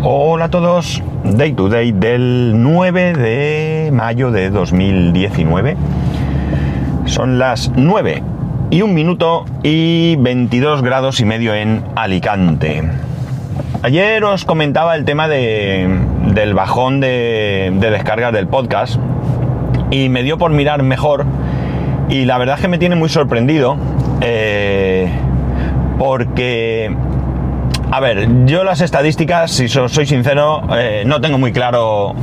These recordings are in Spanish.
Hola a todos, Day to Day del 9 de mayo de 2019. Son las 9 y un minuto y 22 grados y medio en Alicante. Ayer os comentaba el tema de, del bajón de, de descargas del podcast y me dio por mirar mejor y la verdad es que me tiene muy sorprendido eh, porque a ver, yo las estadísticas, si soy sincero, eh, no tengo muy claro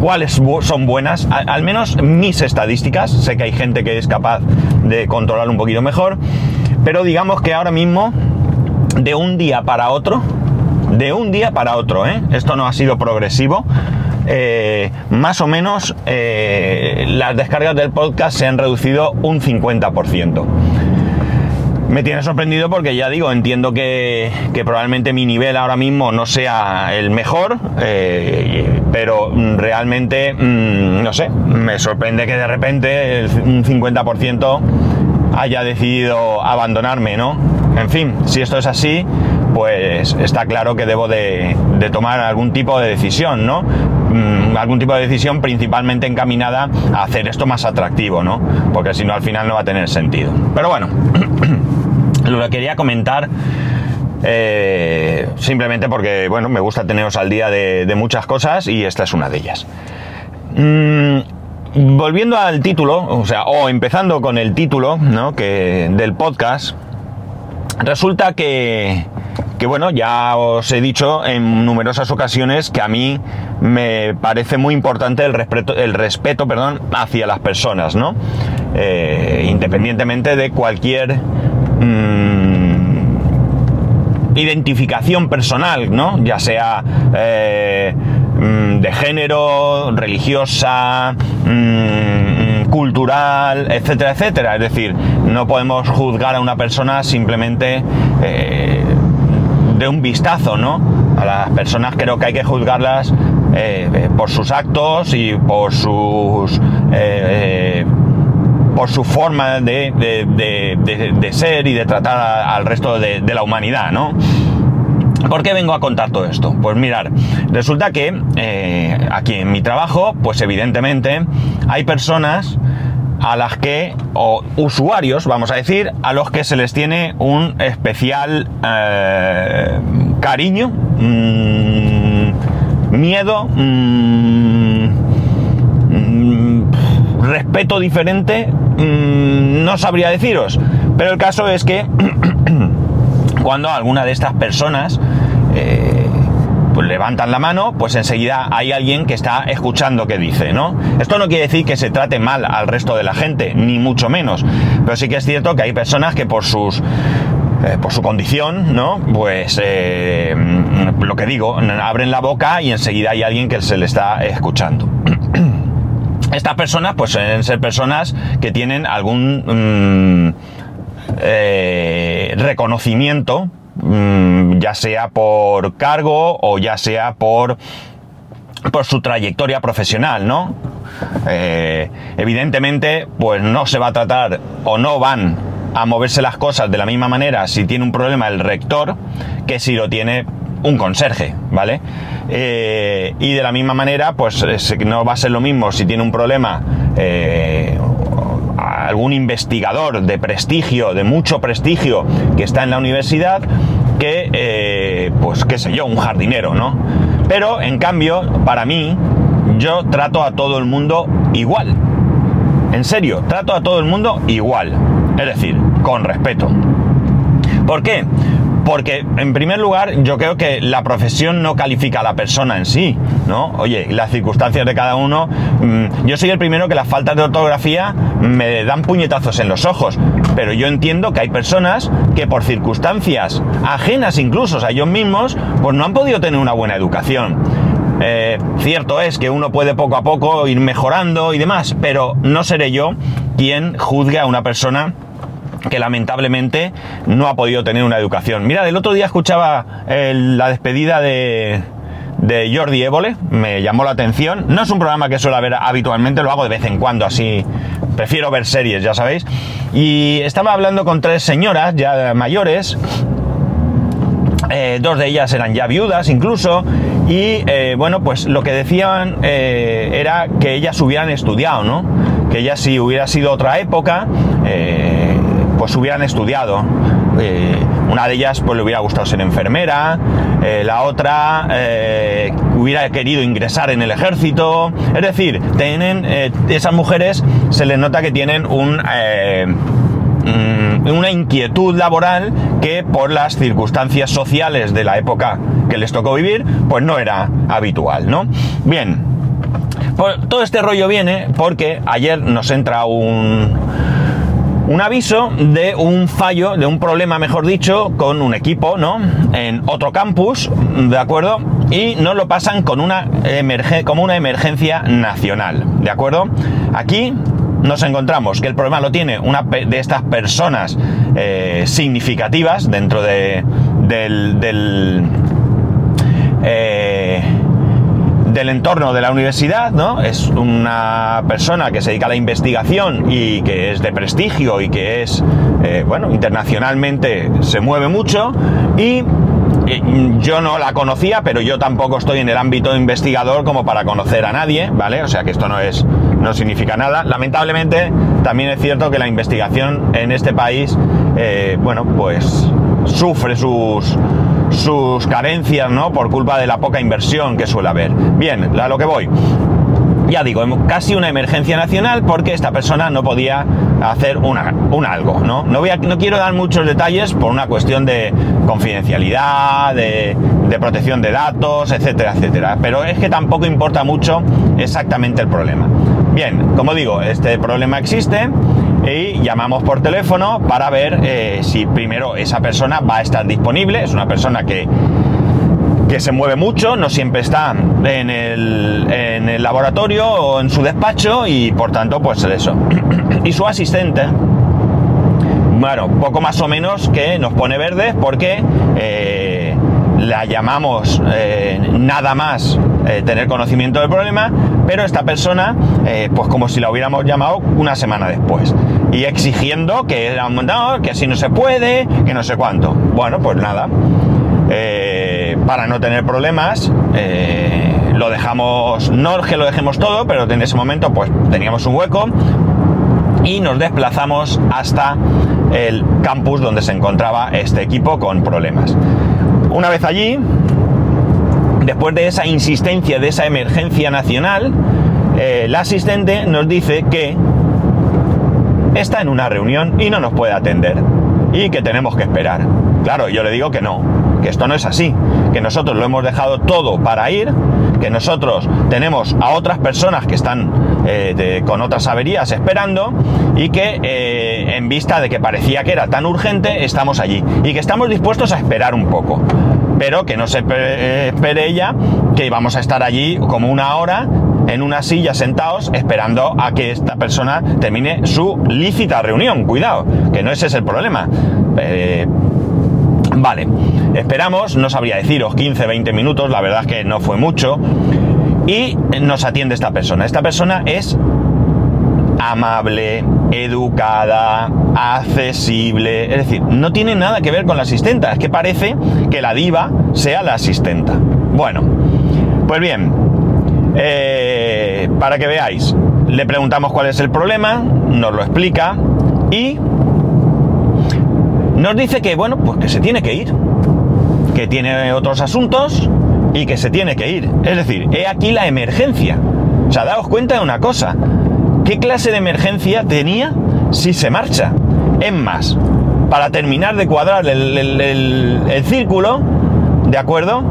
cuáles son buenas, al, menos mis estadísticas, sé que hay gente que es capaz de controlar un poquito mejor, pero digamos que ahora mismo, de un día para otro, de un día para otro, ¿eh? esto no ha sido progresivo, eh, más o menos las descargas del podcast se han reducido un 50%. Me tiene sorprendido porque ya digo, entiendo que, probablemente mi nivel ahora mismo no sea el mejor, eh, pero realmente, mm, no sé, me sorprende que de repente un 50% haya decidido abandonarme, ¿no? En fin, si esto es así, pues está claro que debo de, tomar algún tipo de decisión, ¿no? Mm, algún tipo de decisión principalmente encaminada a hacer esto más atractivo, ¿no? Porque si no al final no va a tener sentido. Pero bueno. Lo quería comentar eh, simplemente porque, bueno, me gusta teneros al día de, muchas cosas y esta es una de ellas. Mm, volviendo al título, o sea, o empezando con el título, ¿no? Que, del podcast, resulta que, que, bueno, ya os he dicho en numerosas ocasiones que a mí me parece muy importante el respeto, el respeto perdón, hacia las personas, ¿no? Eh, independientemente de cualquier Mm, identificación personal, ¿no? Ya sea eh, mm, de género, religiosa, mm, cultural, etcétera, etcétera. Es decir, no podemos juzgar a una persona simplemente eh, de un vistazo, ¿no? A las personas creo que hay que juzgarlas eh, por sus actos y por sus por su forma de, ser y de tratar al resto de, la humanidad, ¿no? ¿Por qué vengo a contar todo esto? Pues mirar, resulta que eh, aquí en mi trabajo, pues evidentemente hay personas a las que, o usuarios, vamos a decir, a los que se les tiene un especial eh, cariño, mm, miedo, mm, mm, respeto diferente Mm, no sabría deciros. Pero el caso es que cuando alguna de estas personas eh, pues levantan la mano, pues enseguida hay alguien que está escuchando qué dice, ¿no? Esto no quiere decir que se trate mal al resto de la gente, ni mucho menos. Pero sí que es cierto que hay personas que por sus eh, por su condición, ¿no? Pues eh, lo que digo, abren la boca y enseguida hay alguien que se le está escuchando. Estas personas, pues suelen ser personas que tienen algún mm, eh, reconocimiento, mm, ya sea por cargo o ya sea por, por su trayectoria profesional, ¿no? Eh, evidentemente, pues no se va a tratar o no van a moverse las cosas de la misma manera si tiene un problema el rector que si lo tiene un conserje, ¿vale? Eh, y de la misma manera, pues no va a ser lo mismo si tiene un problema eh, algún investigador de prestigio, de mucho prestigio, que está en la universidad, que, eh, pues qué sé yo, un jardinero, ¿no? Pero, en cambio, para mí, yo trato a todo el mundo igual. En serio, trato a todo el mundo igual. Es decir, con respeto. ¿Por qué? Porque, en primer lugar, yo creo que la profesión no califica a la persona en sí, ¿no? Oye, las circunstancias de cada uno. Mm, yo soy el primero que las faltas de ortografía me dan puñetazos en los ojos. Pero yo entiendo que hay personas que por circunstancias ajenas incluso a ellos mismos, pues no han podido tener una buena educación. Eh, cierto es que uno puede poco a poco ir mejorando y demás, pero no seré yo quien juzgue a una persona que lamentablemente no ha podido tener una educación. Mira, el otro día escuchaba la despedida de, Jordi Évole, me llamó la atención. No es un programa que suelo ver habitualmente, lo hago de vez en cuando así. Prefiero ver series, ya sabéis. Y estaba hablando con tres señoras ya mayores eh, dos de ellas eran ya viudas incluso, y eh, bueno, pues lo que decían eh, era que ellas hubieran estudiado, ¿no? Que ellas si hubiera sido otra época, pues hubieran estudiado. una de ellas pues le hubiera gustado ser enfermera, la otra hubiera querido ingresar en el ejército. Es decir, tienen, esas mujeres se les nota que tienen un Mm, una inquietud laboral que por las circunstancias sociales de la época que les tocó vivir, pues no era habitual, ¿no? Bien, pues todo este rollo viene porque ayer nos entra un, un aviso de un fallo, de un problema, mejor dicho, con un equipo, ¿no? En otro campus, ¿de acuerdo? Y nos lo pasan con una como una emergencia nacional, ¿de acuerdo? Aquí nos encontramos que el problema lo tiene una de estas personas eh, significativas dentro de, del, del, eh, del, entorno de la universidad, ¿no? Es una persona que se dedica a la investigación y que es de prestigio y que es, eh, bueno, internacionalmente se mueve mucho y yo no la conocía, pero yo tampoco estoy en el ámbito investigador como para conocer a nadie, ¿vale? O sea que esto no es, no significa nada. Lamentablemente, también es cierto que la investigación en este país, eh, bueno, pues sufre sus, sus carencias, ¿no? Por culpa de la poca inversión que suele haber. Bien, a lo que voy ya digo, casi una emergencia nacional porque esta persona no podía hacer un algo, ¿no? No, voy no quiero dar muchos detalles por una cuestión de confidencialidad, de, de protección de datos, etcétera, etcétera. Pero es que tampoco importa mucho exactamente el problema. Bien, como digo, este problema existe y llamamos por teléfono para ver eh, si primero esa persona va a estar disponible. Es una persona que que se mueve mucho, no siempre está en el, en el laboratorio o en su despacho y por tanto pues eso. y su asistente, bueno, poco más o menos que nos pone verdes porque eh, la llamamos eh, nada más eh, tener conocimiento del problema, pero esta persona, pues como si la hubiéramos llamado una semana después, y exigiendo que, no, que así no se puede, que no sé cuánto. Bueno, pues nada. Para no tener problemas, eh, lo dejamos, no que lo dejemos todo, pero en ese momento pues teníamos un hueco y nos desplazamos hasta el campus donde se encontraba este equipo con problemas. Una vez allí, después de esa insistencia, de esa emergencia nacional, eh, la asistente nos dice que está en una reunión y no nos puede atender y que tenemos que esperar. Claro, yo le digo que no, que esto no es así, que nosotros lo hemos dejado todo para ir, que nosotros tenemos a otras personas que están eh, con otras averías esperando y que eh, en vista de que parecía que era tan urgente, estamos allí y que estamos dispuestos a esperar un poco. Pero que no se espere ella que vamos a estar allí como una hora en una silla sentados esperando a que esta persona termine su lícita reunión. Cuidado, que no ese es el problema. Eh, Vale, esperamos, no sabría deciros, 15, 20 minutos, la verdad es que no fue mucho. Y nos atiende esta persona. Esta persona es amable, educada, accesible. Es decir, no tiene nada que ver con la asistenta. Es que parece que la diva sea la asistenta. Bueno, pues bien, eh, para que veáis, le preguntamos cuál es el problema, nos lo explica y nos dice que, bueno, pues que se tiene que ir, que tiene otros asuntos y que se tiene que ir. Es decir, he aquí la emergencia. O sea, daos cuenta de una cosa. ¿Qué clase de emergencia tenía si se marcha? Es más, para terminar de cuadrar el, el círculo, ¿de acuerdo?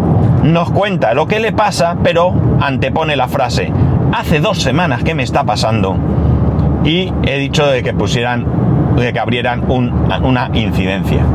Nos cuenta lo que le pasa, pero antepone la frase. Hace dos semanas que me está pasando y he dicho de que pusieran de que abrieran una incidencia.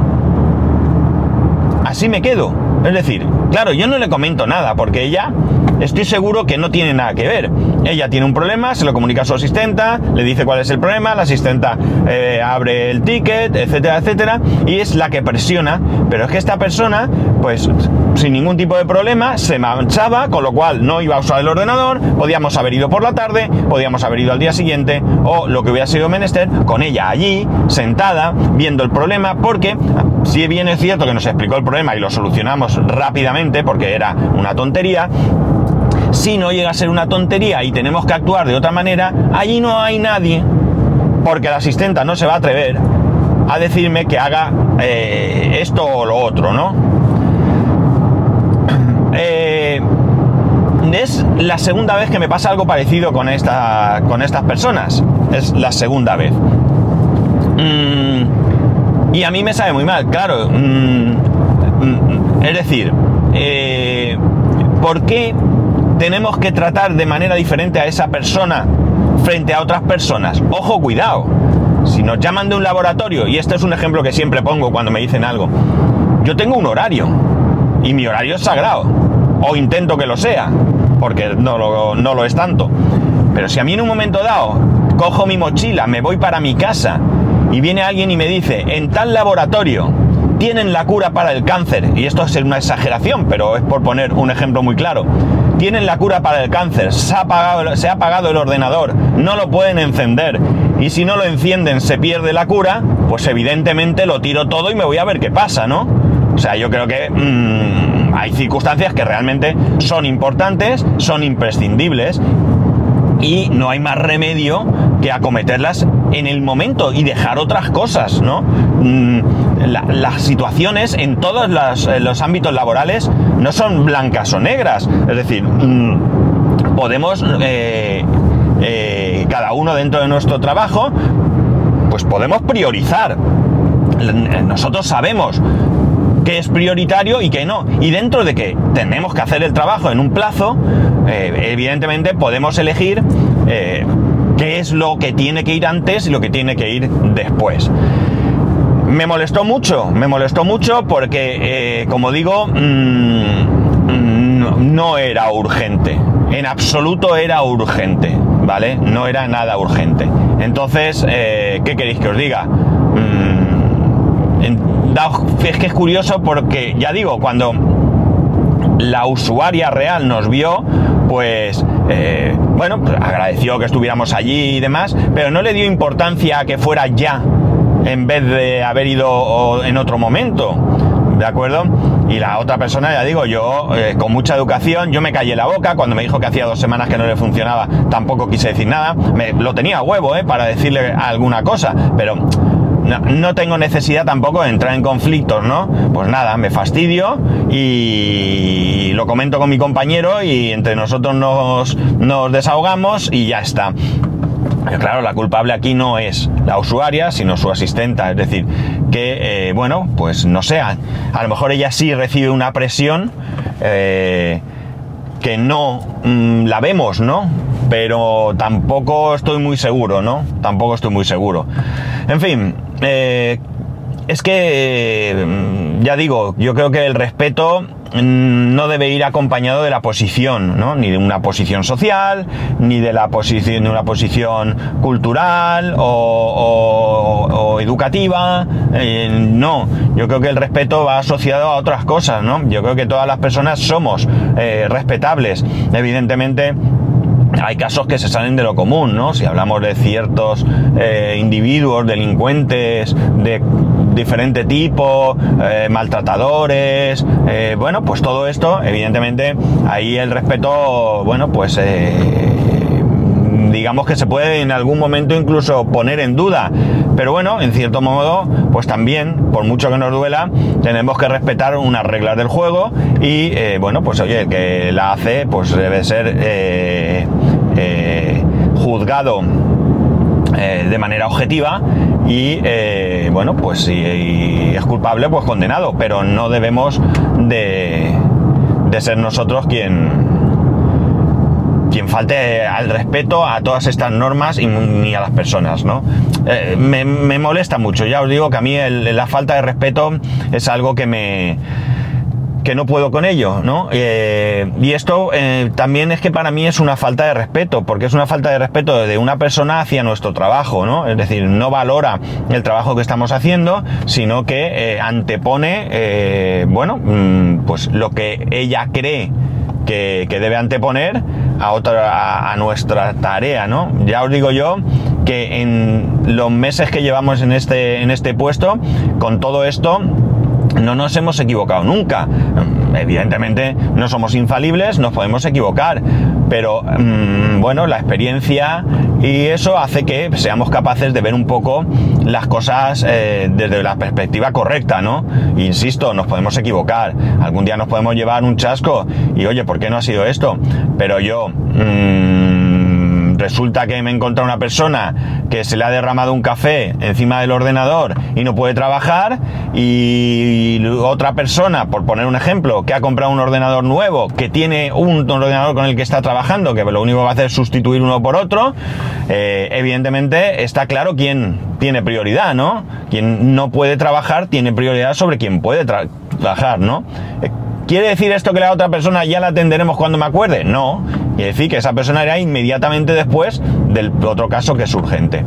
Así me quedo. Es decir, claro, yo no le comento nada porque ella estoy seguro que no tiene nada que ver. Ella tiene un problema, se lo comunica a su asistenta, le dice cuál es el problema, la asistenta eh, abre el ticket, etcétera, etcétera, y es la que presiona. Pero es que esta persona, pues sin ningún tipo de problema, se marchaba, con lo cual no iba a usar el ordenador, podíamos haber ido por la tarde, podíamos haber ido al día siguiente, o lo que hubiera sido menester, con ella allí, sentada, viendo el problema, porque si bien es cierto que nos explicó el problema y lo solucionamos rápidamente porque era una tontería, si no llega a ser una tontería y tenemos que actuar de otra manera, allí no hay nadie, porque la asistenta no se va a atrever a decirme que haga eh, esto o lo otro, ¿no? Eh, es la segunda vez que me pasa algo parecido con, esta, con estas personas. Es la segunda vez. Mm, y a mí me sabe muy mal, claro. Mm, mm, es decir, eh, ¿por qué tenemos que tratar de manera diferente a esa persona frente a otras personas? Ojo, cuidado. Si nos llaman de un laboratorio, y este es un ejemplo que siempre pongo cuando me dicen algo, yo tengo un horario y mi horario es sagrado, o intento que lo sea, porque no lo, no lo es tanto. Pero si a mí en un momento dado cojo mi mochila, me voy para mi casa y viene alguien y me dice, en tal laboratorio tienen la cura para el cáncer, y esto es una exageración, pero es por poner un ejemplo muy claro, tienen la cura para el cáncer, se ha apagado, se ha apagado el ordenador, no lo pueden encender, y si no lo encienden se pierde la cura, pues evidentemente lo tiro todo y me voy a ver qué pasa, ¿no? O sea, yo creo que mmm, hay circunstancias que realmente son importantes, son imprescindibles y no hay más remedio que acometerlas en el momento y dejar otras cosas, ¿no? Mm, la, las situaciones en todos las, los ámbitos laborales no son blancas o negras, es decir, mmm, podemos, eh, eh, cada uno dentro de nuestro trabajo, pues podemos priorizar. Nosotros sabemos qué es prioritario y qué no. Y dentro de que tenemos que hacer el trabajo en un plazo, eh, evidentemente podemos elegir eh, qué es lo que tiene que ir antes y lo que tiene que ir después. Me molestó mucho, me molestó mucho porque, eh, como digo, mmm, no era urgente. En absoluto era urgente, ¿vale? No era nada urgente. Entonces, eh, ¿qué queréis que os diga? Mm, es que es curioso porque, ya digo, cuando la usuaria real nos vio, pues eh, bueno, pues agradeció que estuviéramos allí y demás, pero no le dio importancia a que fuera ya en vez de haber ido en otro momento. ¿De acuerdo? Y la otra persona, ya digo, yo eh, con mucha educación, yo me callé la boca, cuando me dijo que hacía dos semanas que no le funcionaba, tampoco quise decir nada, me, lo tenía a huevo, ¿eh? Para decirle alguna cosa, pero no, no, tengo necesidad tampoco de entrar en conflictos, ¿no? Pues nada, me fastidio y lo comento con mi compañero y entre nosotros nos, nos desahogamos y ya está. Claro, la culpable aquí no es la usuaria, sino su asistenta. Es decir, que, eh, bueno, pues no sea. A lo mejor ella sí recibe una presión eh, que no mmm, la vemos, ¿no? Pero tampoco estoy muy seguro, ¿no? Tampoco estoy muy seguro. En fin, eh, es que, ya digo, yo creo que el respeto mm, no debe ir acompañado de la posición, ¿no? Ni de una posición social, ni de la posición de una posición cultural o, o, o educativa. Eh, no, yo creo que el respeto va asociado a otras cosas, ¿no? Yo creo que todas las personas somos eh, respetables. Evidentemente, hay casos que se salen de lo común, ¿no? Si hablamos de ciertos eh, individuos, delincuentes de diferente tipo, eh, maltratadores, eh, bueno, pues todo esto, evidentemente, ahí el respeto, bueno, pues digamos que se puede en algún momento incluso poner en duda. Pero bueno, en cierto modo, pues también, por mucho que nos duela, tenemos que respetar unas reglas del juego y bueno, pues oye, el que la hace, pues debe ser juzgado de manera objetiva y bueno, pues si es culpable, pues condenado, pero no debemos de, de ser nosotros quien quien falte al respeto a todas estas normas y ni a las personas, ¿no? Eh, me, me, molesta mucho, ya os digo que a mí el, la falta de respeto es algo que me que no puedo con ello, ¿no? Eh, y esto eh, también es que para mí es una falta de respeto, porque es una falta de respeto de una persona hacia nuestro trabajo, ¿no? Es decir, no valora el trabajo que estamos haciendo, sino que eh, antepone, bueno, mmm, pues lo que ella cree que, debe anteponer a, a, nuestra tarea, ¿no? Ya os digo yo que en los meses que llevamos en este, en este puesto, con todo esto, no nos hemos equivocado nunca. Evidentemente no somos infalibles, nos podemos equivocar, pero mm, bueno, la experiencia y eso hace que seamos capaces de ver un poco las cosas eh, desde la perspectiva correcta, ¿no? Insisto, nos podemos equivocar, algún día nos podemos llevar un chasco y oye, ¿por qué no ha sido esto? Pero yo... Mm, resulta que me he encontrado una persona que se le ha derramado un café encima del ordenador y no puede trabajar y otra persona, por poner un ejemplo, que ha comprado un ordenador nuevo, que tiene un ordenador con el que está trabajando, que lo único que va a hacer es sustituir uno por otro, eh, evidentemente está claro quién tiene prioridad, ¿no? Quien no puede trabajar tiene prioridad sobre quien puede trabajar, ¿no? ¿Quiere decir esto que la otra persona ya la atenderemos cuando me acuerde? No. Quiere decir que esa persona irá inmediatamente después del otro caso que es urgente.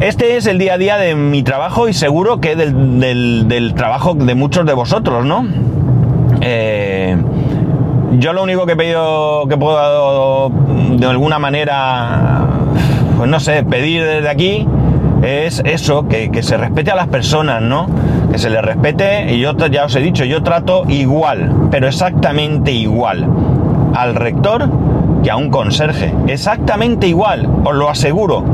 Este es el día a día de mi trabajo y seguro que del, trabajo de muchos de vosotros, ¿no? Eh, yo lo único que he pedido, que puedo de alguna manera, pues no sé, pedir desde aquí es eso, que, se respete a las personas, ¿no? que se le respete y yo ya os he dicho, yo trato igual, pero exactamente igual al rector que a un conserje. Exactamente igual, os lo aseguro.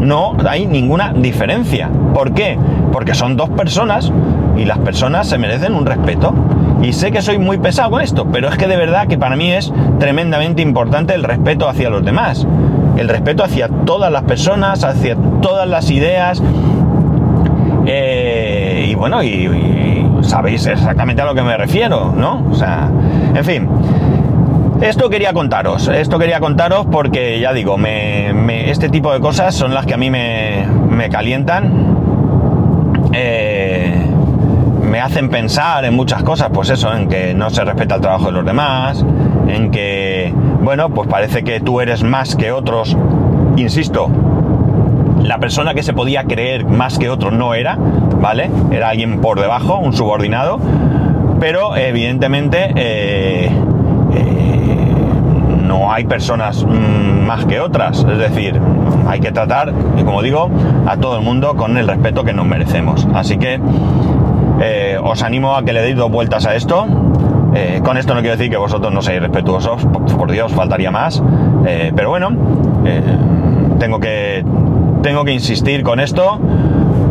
No hay ninguna diferencia. ¿Por qué? Porque son dos personas y las personas se merecen un respeto. Y sé que soy muy pesado con esto, pero es que de verdad que para mí es tremendamente importante el respeto hacia los demás. El respeto hacia todas las personas, hacia todas las ideas, eh, y bueno, y, sabéis exactamente a lo que me refiero, ¿no? O sea, en fin. Esto quería contaros, esto quería contaros porque ya digo, este tipo de cosas son las que a mí me, me calientan, eh, me hacen pensar en muchas cosas, pues eso, en que no se respeta el trabajo de los demás, en que, bueno, pues parece que tú eres más que otros, insisto, la persona que se podía creer más que otro no era, ¿vale? Era alguien por debajo, un subordinado, pero evidentemente eh, eh, no hay personas mm, más que otras, es decir, hay que tratar, como digo, a todo el mundo con el respeto que nos merecemos. Así que eh, os animo a que le deis dos vueltas a esto. con esto no quiero decir que vosotros no seáis respetuosos, por, Dios, faltaría más. pero bueno, tengo que tengo que insistir con esto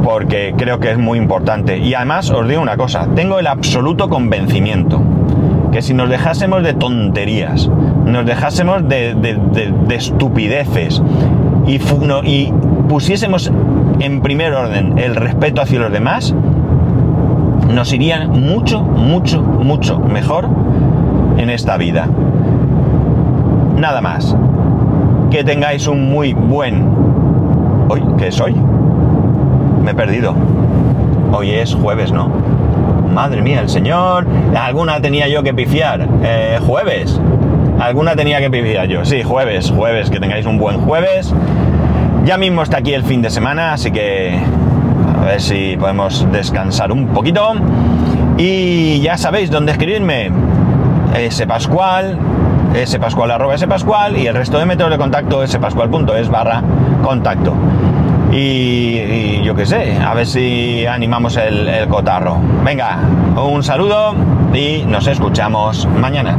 porque creo que es muy importante. Y además os digo una cosa, tengo el absoluto convencimiento que si nos dejásemos de tonterías, nos dejásemos de, estupideces y, pusiésemos en primer orden el respeto hacia los demás, nos iría mucho, mucho, mucho mejor en esta vida. Nada más. Que tengáis un muy buen ¿Hoy? ¿Qué es hoy? Me he perdido. Hoy es jueves, ¿no? Madre mía, el señor. ¿Alguna tenía yo que pifiar? Eh, ¿Jueves? ¿Alguna tenía que pifiar yo? Sí, jueves, jueves. Que tengáis un buen jueves. Ya mismo está aquí el fin de semana, así que a ver si podemos descansar un poquito. Y ya sabéis dónde escribirme. S Pascual, spascual arroba spascual y el resto de métodos de contacto spascual.es barra contacto. Y, yo qué sé, a ver si animamos el cotarro. Venga, un saludo y nos escuchamos mañana.